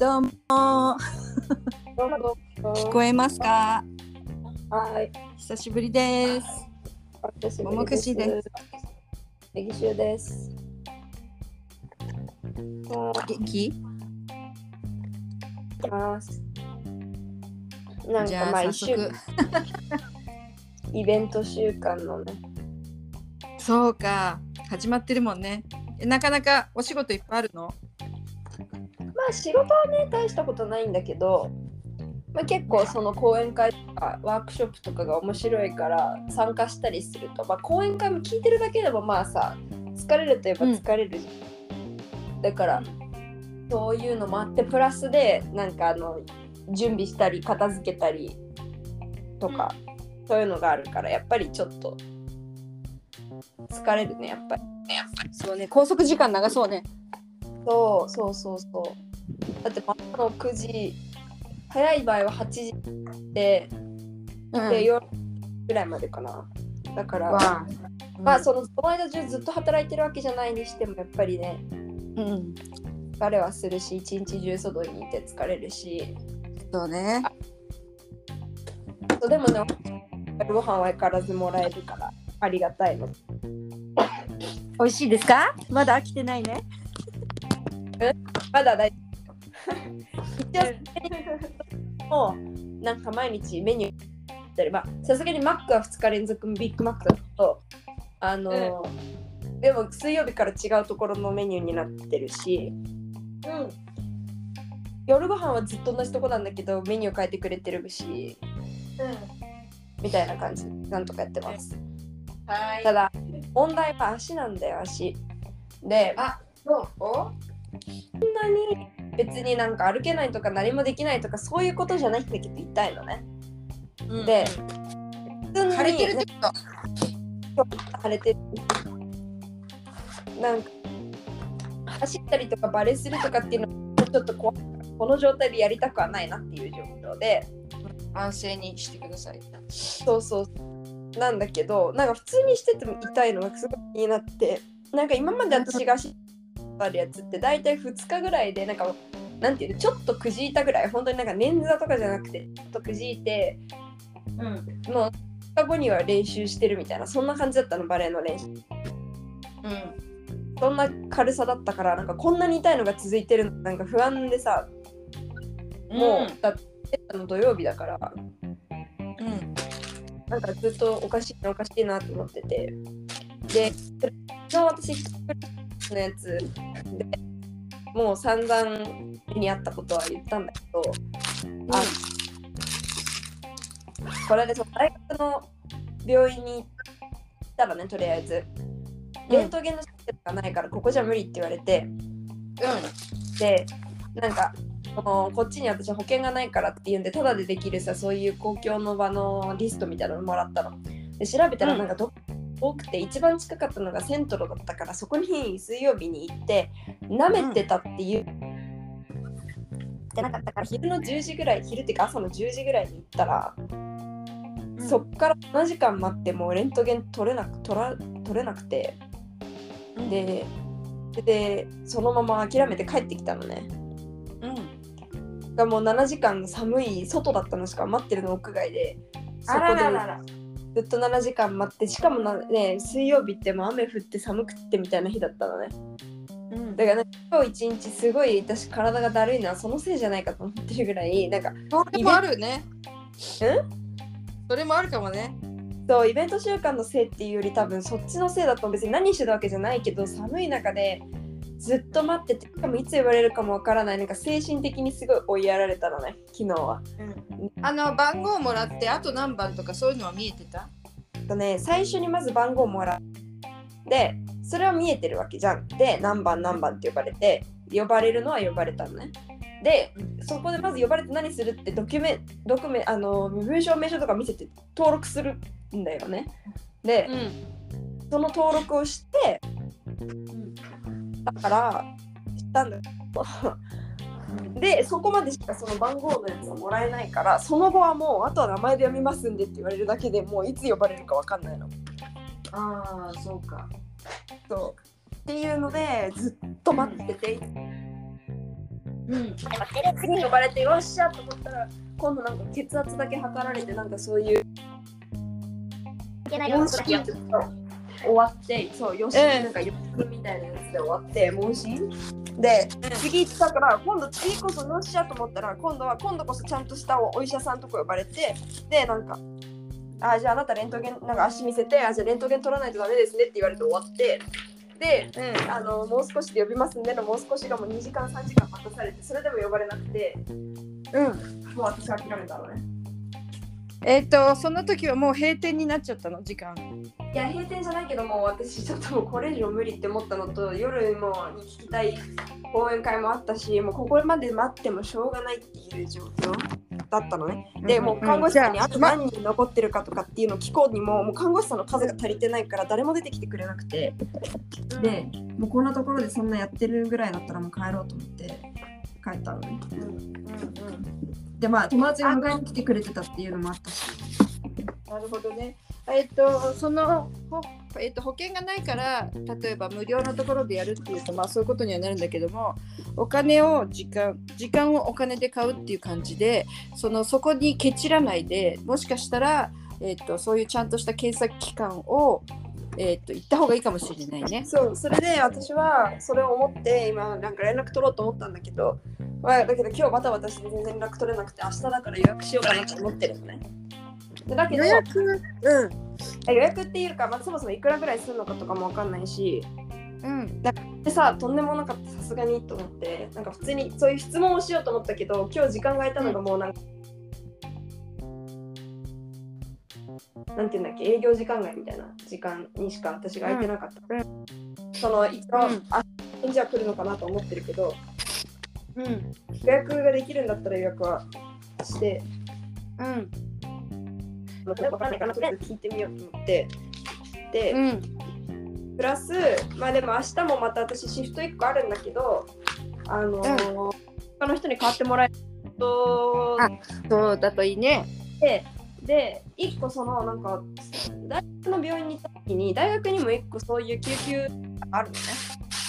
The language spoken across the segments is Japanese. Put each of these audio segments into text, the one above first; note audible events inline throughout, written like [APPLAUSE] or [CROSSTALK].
どうも聞こえますか？はい。久しぶりです私ももくしです。ネギシュです。あ元気ーます。なんかまあ一週 [LAUGHS] イベント週間のね。そうか始まってるもんねえなかなかお仕事いっぱいあるの？まあ仕事はね大したことないんだけど、まあ、結構その講演会とかワークショップとかが面白いから参加したりすると、まあ、講演会も聞いてるだけでもまあさ疲れるといえば疲れる、だからそういうのもあってプラスでなんかあの準備したり片付けたりとか、そういうのがあるからやっぱりちょっと疲れるねやっぱり。そうね拘束時間長そうねそうそうそうそう。だって朝の9時、早い場合は8時で、うん。で夜ぐらいまでかな。だから、わあ。まあそのその間中ずっと働いてるわけじゃないにしてもやっぱりね、うん。疲れはするし、一日中外にいて疲れるし、そうね。そうでもね、ご飯は相変わらずもらえるからありがたいの。美味しいですか？まだ飽きてないね。まだ大丈夫。一応、もうなんか毎日メニューやりまあさすがにマックは2日連続ビッグマックだとあの、でも水曜日から違うところのメニューになってるし、うん、夜ご飯はずっと同じとこなんだけどメニュー変えてくれてるしみたいな感じ。なんとかやってます。はい。ただ問題は足なんだよ足。であどう？そんなに別になんか歩けないとか何もできないとかそういうことじゃないんだけど痛いのね。で普通に腫れてるってこと。腫れてる。なんか走ったりとかバレするとかっていうのはちょっと怖いこの状態でやりたくはないなっていう状況で。安静にしてください。そうそう。なんだけどなんか普通にしてても痛いのがすごい気になって。なんか今まで私が知ってるやつって大体2日ぐらいでなんかなんていうのちょっとくじいたぐらい。本当になんか捻挫とかじゃなくてちょっとくじいてうん。もう2日後には練習してるみたいなそんな感じだったのバレエの練習。うん。そんな軽さだったからなんかこんなに痛いのが続いてるのなんか不安でさもう、だっての土曜日だから。うん。なんかずっとおかしいなおかしいなと思ってて。で昨日私のやつ。でもう散々目にあったことは言ったんだけど、あこれでその大学の病院に行ったらねとりあえず。レントゲンのシステムがないからここじゃ無理って言われて。でなんかこのこっちに私保険がないからっていうんでタダでできるさそういう公共の場のリストみたいなのもらったの。で調べたらなんかど、多くて一番近かったのがセントロだったからそこに水曜日に行って舐めてたっていう、ってなかったから昼の10時ぐらい昼っていうか朝の10時ぐらいに行ったら、そっから7時間待ってもうレントゲン取れなく取ら取れなくて。ででそのまま諦めて帰ってきたのね。うん。がもう7時間寒い外だったのしか待ってるの屋外でそあこでららららずっと7時間待ってしかもな、ね、水曜日ってもう雨降って寒くってみたいな日だったのね。うん。だから、ね、今日一日すごい私体がだるいのはそのせいじゃないかと思ってるぐらいなんかそれもあるね。えそれもあるかもね。そうイベント週間のせいっていうより多分そっちのせいだと別に何してたわけじゃないけど寒い中でずっと待っててしかもいつ言われるかもわからないなんか精神的にすごい追いやられたのね昨日は。あの番号もらってあと何番とかそういうのは見えてた？とね最初にまず番号もらうでそれは見えてるわけじゃん。で何番何番って呼ばれて呼ばれるのは呼ばれたのね。でそこでまず呼ばれて何するってドキュメドキュメあの身分証明書とか見せて登録するんだよね。で、ん。その登録をしてだから知ったんだけど。でそこまでしかその番号のやつはもらえないからその後はもうあとは名前で読みますんでって言われるだけでもういつ呼ばれるかわかんないの。ああそうか。そう。っていうのでずっと待ってて、うん。次に呼ばれてよっしゃと思ったら今度なんか血圧だけ測られてなんかそういう問診やって終わってそうよし、うん。なんかよしみたいなやつで終わって問診で次行ったから今度次こそよっしゃと思ったら今度は今度こそちゃんとしたお医者さんとこ呼ばれてでなんかあじゃああなたレントゲンなんか足見せてあじゃあレントゲン取らないとダメですねって言われて終わってでうん。あのもう少しで呼びますんでのもう少しがもう2時間3時間待たされてそれでも呼ばれなくてうん。もう私諦めたのねえっ、とその時はもう閉店になっちゃったの？時間。いや閉店じゃないけどもう私ちょっともうこれ以上無理って思ったのと夜もに聞きたい講演会もあったしもうここまで待ってもしょうがないっていう状況だったのね。でもう看護師さんにあと何人残ってるかとかっていうのを聞こうにももう看護師さんの数が足りてないから誰も出てきてくれなくて。でもうこんなところでそんなやってるぐらいだったらもう帰ろうと思って帰ったのね。うん。うんでまあ友達が迎えに来てくれてたっていうのもあったしなるほどね。えっ、とそのほえっ、と保険がないから例えば無料のところでやるっていうとまあそういうことにはなるんだけどもお金を時間時間をお金で買うっていう感じでそのそこにケチらないでもしかしたらえっ、とそういうちゃんとした検査機関をえっ、と行った方がいいかもしれないね。そうそれで私はそれを思って今なんか連絡取ろうと思ったんだけど、まあ、だけど今日バタバタして全然連絡取れなくて明日だから予約しようかなと思ってるのね。でだけど予約うん予約っていうか、まあ、そもそもいくらぐらいするのかとかもわかんないしうんでさとんでもなかったさすがにと思ってなんか普通にそういう質問をしようと思ったけど今日時間が空いたのがもうなんか、なんていうんだっけ？営業時間外みたいな時間にしか私が空いてなかった、その一応、うん。あ返事は来るのかなと思ってるけどうん。予約ができるんだったら予約はして。うん。わかんないかなとりあえず聞いてみようと思って。で、うん。プラスまあでも明日もまた私シフト1個あるんだけどあのー他の人に代わってもらえると。あそうだといいね。でで1個そのなんか大学の病院に行った時に大学にも1個そういう救急があるのね。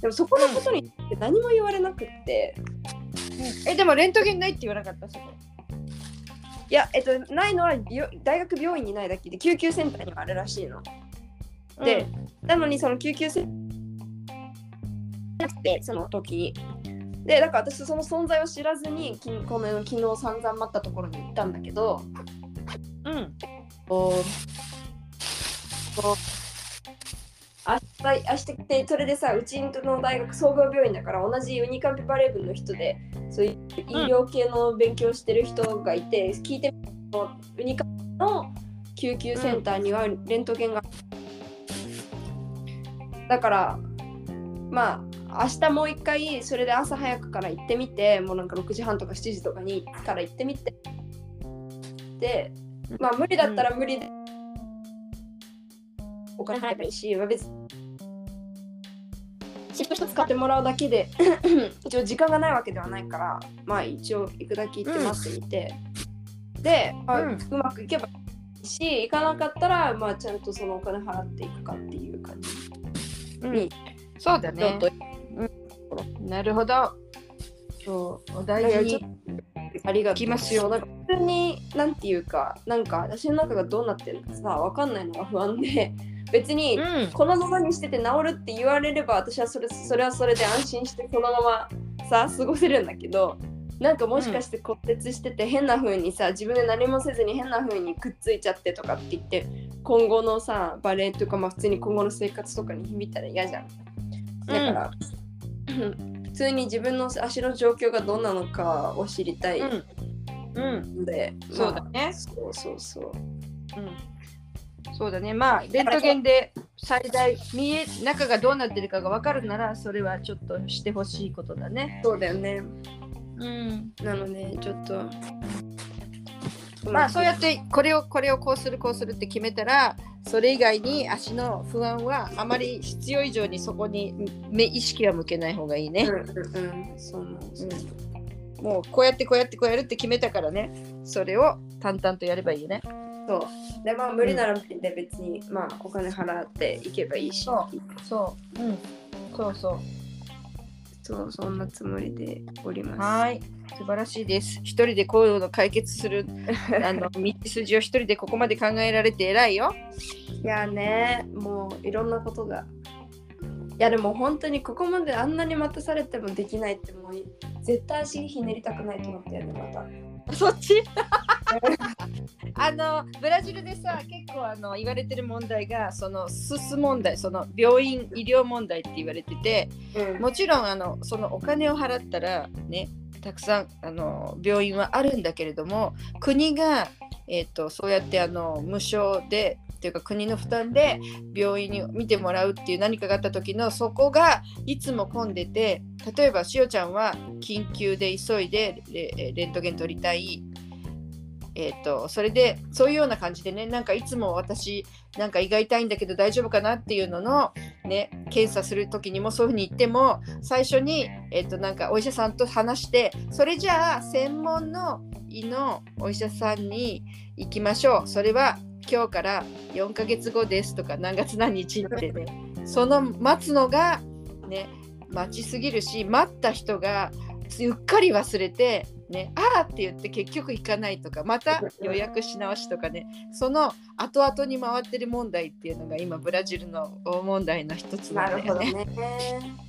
でもそこのことに何も言われなくって、えでもレントゲンないって言わなかった？そこ。いやえっとないのは病大学病院にないだけで救急センターにはあるらしいの。で、なのにその救急センターなくてその時に。でだから私その存在を知らずにきこの昨日散々待ったところに行ったんだけどうん。こうこう明日明日でそれでさうちの大学総合病院だから同じユニカンピバレー部の人でそういう医療系の勉強してる人がいて、聞いてみるとユニカンの救急センターにはレントゲンが、だからまあ明日もう一回それで朝早くから行ってみてもうなんか6時半とか7時とかにから行ってみて。でまあ無理だったら無理。でお金払えばいいし、まあ別に。チップ一つ買ってもらうだけで [COUGHS] 一応時間がないわけではないからまあ一応行くだけ行って待ってみて、で、まあうん。うまくいけばいいし行かなかったらまあちゃんとそのお金払っていくかっていう感じ。うん、そうだね。ちょっ。と。なるほど。そう、お大事に。ありがとう。ますよなんか普通になんていうかなんか私の中がどうなってるのかさわかんないのが不安で。[LAUGHS] 別にうん、このままにしてて治るって言われれば私はそれそれはそれで安心してそのままさ過ごせるんだけどなんかもしかして骨折してて変な風にさ自分で何もせずに変な風にくっついちゃってとかって言って今後のさバレエとかまあ普通に今後の生活とかに響いたら嫌じゃん。だから、普 [LAUGHS] 通に自分の足の状況がどんなのかを知りたいうん、うん、ので、そうだねまあそうそうそううん。そうだね。まあ、レントゲンで最大見え中がどうなってるかが分かるなら、それはちょっとしてほしいことだね。そうだよねうん。なのでちょっとまあ、そうやってこれをこれをこうするこうするって決めたら、それ以外に足の不安はあまり必要以上にそこに目意識は向けない方がいいね。うんうんうん。そう思ううん、もうこうやってこうやってこうやるって決めたからね、それを淡々とやればいいよね。そう。でまあ無理なら別に、まあお金払っていけばいいし。そう。そう、うん、そうそう。そうそんなつもりでおります。はい素晴らしいです一人でこういうの解決する [LAUGHS] あの道筋を一人でここまで考えられて偉いよいやねもういろんなことが。いやでも本当にここまであんなに待たされてもできないってもう絶対足ひねりたくないと思ったよねまた。そっち？[LAUGHS] あのブラジルでさ結構あの言われてる問題がそのすす問題その病院医療問題って言われててうんもちろんあのそのお金を払ったらねたくさんあの病院はあるんだけれども国が、えー、とそうやってあの無償でというか国の負担で病院に診てもらうっていう何かがあった時のそこがいつも混んでて例えばしおちゃんは緊急で急いでレレントゲン取りたい。えー、とそれでそういうような感じでねなんかいつも私なんか胃が痛いんだけど大丈夫かなっていうのの、ね、検査する時にもそういうふうに言っても最初に、えー、となんかお医者さんと話してそれじゃあ専門の胃のお医者さんに行きましょう。それは今日から4ヶ月後ですとか何月何日ってねその待つのがね待ちすぎるし待った人がうっかり忘れて、ね、あーって言って結局行かないとかまた予約し直しとかねその後々に回ってる問題っていうのが今ブラジルの大問題の一つななんるほどだよね。ね。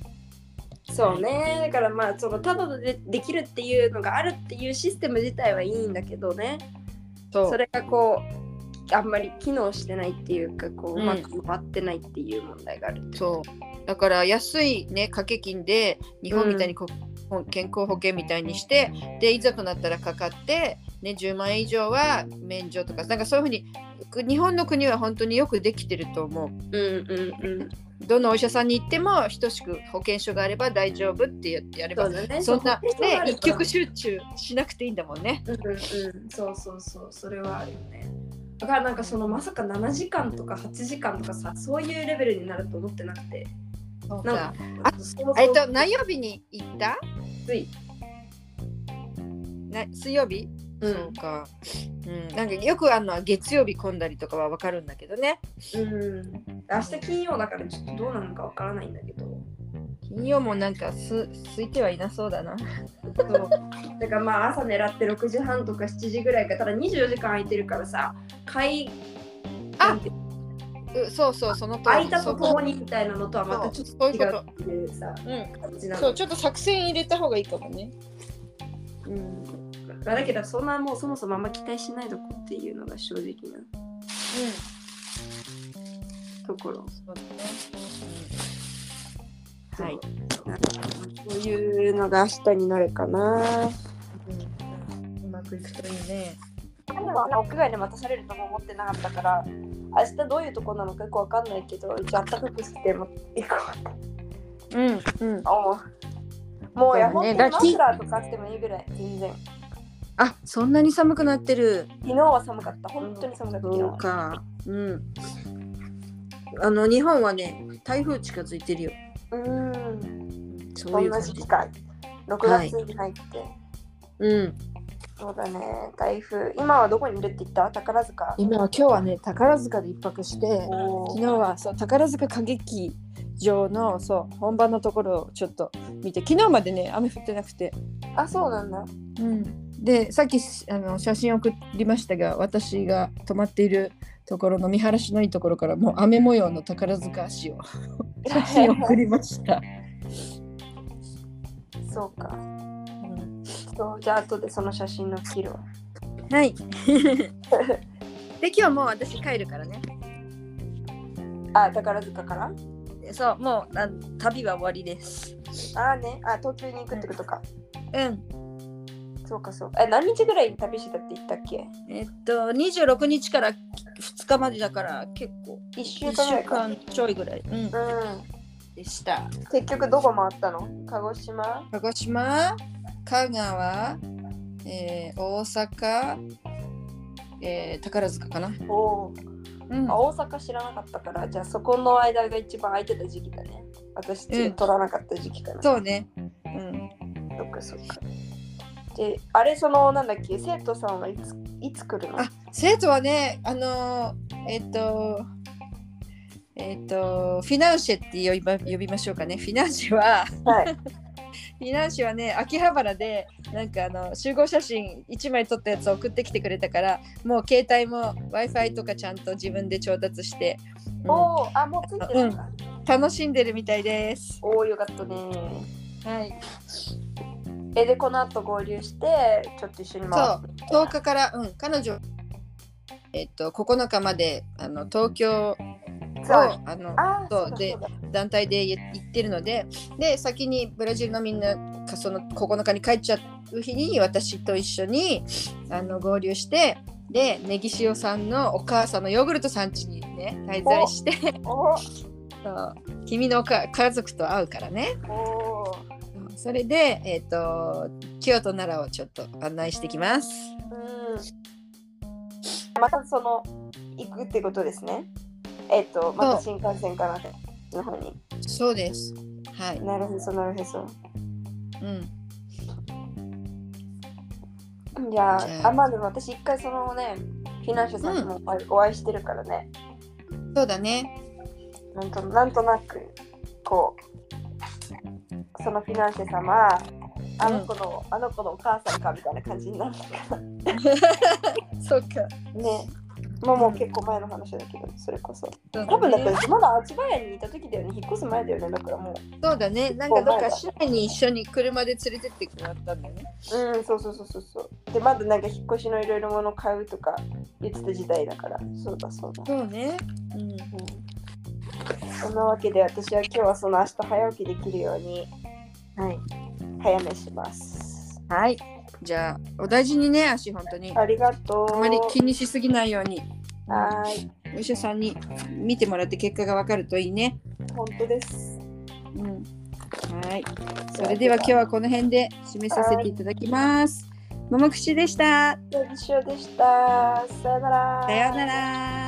そうね。だからまあそのただでできるっていうのがあるっていうシステム自体はいいんだけどね。それがこうあんまり機能してないっていうかこううんうまく回ってないっていう問題があるってそうだから安いね掛け金で日本みたいにこ、健康保険みたいにしてでいざとなったらかかって、ね、10万円以上は免除とかなんかそういうふうにく日本の国は本当によくできてると思う。うんうんうん。どのお医者さんに行っても等しく保険証があれば大丈夫って言ってやればそね。そんなね一極集中しなくていいんだもんね。うんうんうん。そうそうそう。それはあるよね。だからなんかそのまさか7時間とか8時間とかさそういうレベルになると思ってなくて。なんかかあえっと何曜日に行った？つい。な水曜日、うん。そうか、うん、なんかよくあるのは月曜日混んだりとかはわかるんだけどね。うん。明日金曜だからちょっとどうなのかわからないんだけど。金曜もなんかす空いてはいなそうだな。そう。だからまあ朝狙って6時半とか7時ぐらいかただ24時間空いてるからさ会あ！なんてうそうそうその通り空いたとそともにみたいなのとはまたちょっと違うっていうさ。うん。感じなのそうちょっと作戦入れた方がいいかもね。うん。だけどそんなもうそもそもあんま期待しないとこっていうのが正直なうん。ところ。そうだね、うん、はい。そういうのが明日になるかな。うまくいくといいね屋外で待たされるとも思ってなかったから明日どういうとこなのかよくわかんないけど一応あったかくしても行こううんうん。もうやそうね。本当にマフラーとかしてもいいぐらい全然。あそんなに寒くなってる。昨日は寒かった。本当に寒かったそうはか。うん。あの日本はね台風近づいてるよ。うーん。そういう感時期か6月に入って、うんそうだね。台風。今はどこにいるって言った？宝塚。今は今日はね宝塚で一泊して昨日はそう宝塚歌劇場のそう本番のところをちょっと見て昨日までね雨降ってなくて、あそうなんだ。うん、でさっきあの写真送りましたが私が泊まっているところの見晴らしのいいところからもう雨模様の宝塚足を [LAUGHS] 写真送りました、そうかうんそう？じゃあ後でその写真の切るわはい。で今日もう私帰るからね。あ宝塚から？そうもうあ旅は終わりです。あーね。あ東京に行くってことか、うん。そうかそうか。え何日ぐらい旅してたって言ったっけ？えっと26日から2日までだから結構1週1週間ぐらいか。間ちょいぐらい、うん、うん。でした。結局どこ回ったの？鹿児島？鹿児島？香川、えー大阪、えー宝塚かな、おおうん。あ大阪知らなかったからじゃあそこの間が一番空いてた時期だね。私うん。取らなかった時期かな、そうね、うん、そっかそっか。であれそのなんだっけ生徒さんはいついつ来るの？あ生徒はねあのーえっ、とえっ、とフィナンシェって呼びま呼びましょうかね。フィナンシェははい [LAUGHS] フィナンシェはね秋葉原でなんかあの集合写真1枚撮ったやつを送ってきてくれたからもう携帯も w i f i とかちゃんと自分で調達して、うんおお、あ、もうついてるんだ。楽しんでるみたいです。おお、よかったね。はい、え、で、この後合流して、ちょっと一緒に回って。10日から、うん、彼女、えっと、9日まであの東京をツアーあのそう。で団体で行ってるのでで先にブラジルのみんながその9日に帰っちゃう日に私と一緒にあの合流してでネギ塩さんのお母さんのヨーグルト産地にね滞在して。お [LAUGHS] そう。君のおか家族と会うからね。おそれで、えっと京都奈良をちょっと案内してきます。うん。またその、行くってことですね。えっと、また新幹線かなの方に。そうです。はい。なるほど、なるほど。うん。じゃあ、まあでも私一回そのね、フィナンシェさんともお会いお会いしてるからね、そうだね。なんとなんとなく、こう、そのフィナンシェ様、あの子の、あの子のお母さんかみたいな感じになるから [LAUGHS] そうか。ね。もうもう結構前の話だけど、それこそ。そう多分だねってまだ千葉屋にいた時だよね、引っ越す前だよね、だからもう。そうだね。なんかどっか市内に一緒に車で連れてってくれたんだよね。うん、そうそうそうそうそう。で、まだなんか引っ越しのいろいろもの買うとか言ってた時代だから、そうだそうだ。そうね。うん。うんそんなわけで私は今日はその明日早起きできるように、はい、早めします。はい。じゃあ、お大事にね、足、本当に。ありがとう。あまり気にしすぎないように。はーい、お医者さんに見てもらって結果がわかるといいね。本当です。うん。はい。それでは今日はこの辺で締めさせていただきます。ももくしでした。よいしょでした。さよなら。さようなら。